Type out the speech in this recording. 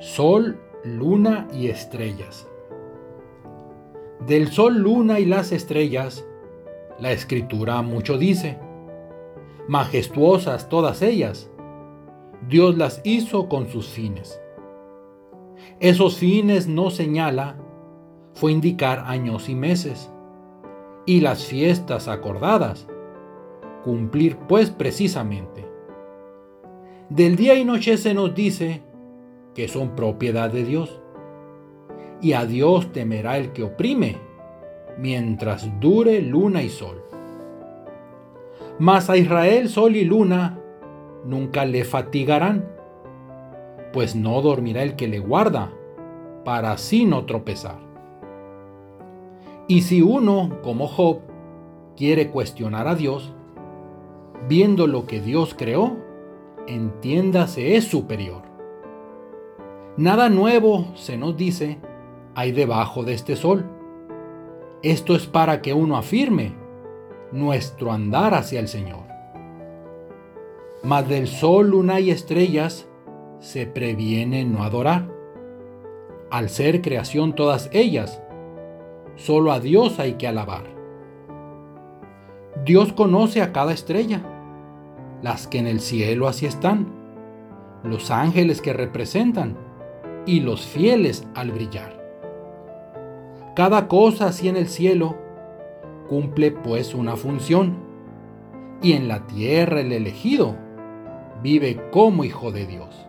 Sol, luna y estrellas. Del sol, luna y las estrellas, la escritura mucho dice. Majestuosas todas ellas, Dios las hizo con sus fines. Esos fines no señala, fue indicar años y meses, y las fiestas acordadas, cumplir pues precisamente. Del día y noche se nos dice que son propiedad de Dios y a Dios temerá el que oprime, mientras dure luna y sol. Mas a Israel sol y luna nunca le fatigarán, pues no dormirá el que le guarda, para así no tropezar. Y si uno, como Job, quiere cuestionar a Dios, viendo lo que Dios creó, entiéndase es superior. Nada nuevo, se nos dice, hay debajo de este sol. Esto es para que uno afirme nuestro andar hacia el Señor. Mas del sol, luna y estrellas se previene no adorar. Al ser creación todas ellas, solo a Dios hay que alabar. Dios conoce a cada estrella, las que en el cielo así están, los ángeles que representan y los fieles al brillar. Cada cosa así en el cielo cumple pues una función, y en la tierra el elegido vive como hijo de Dios.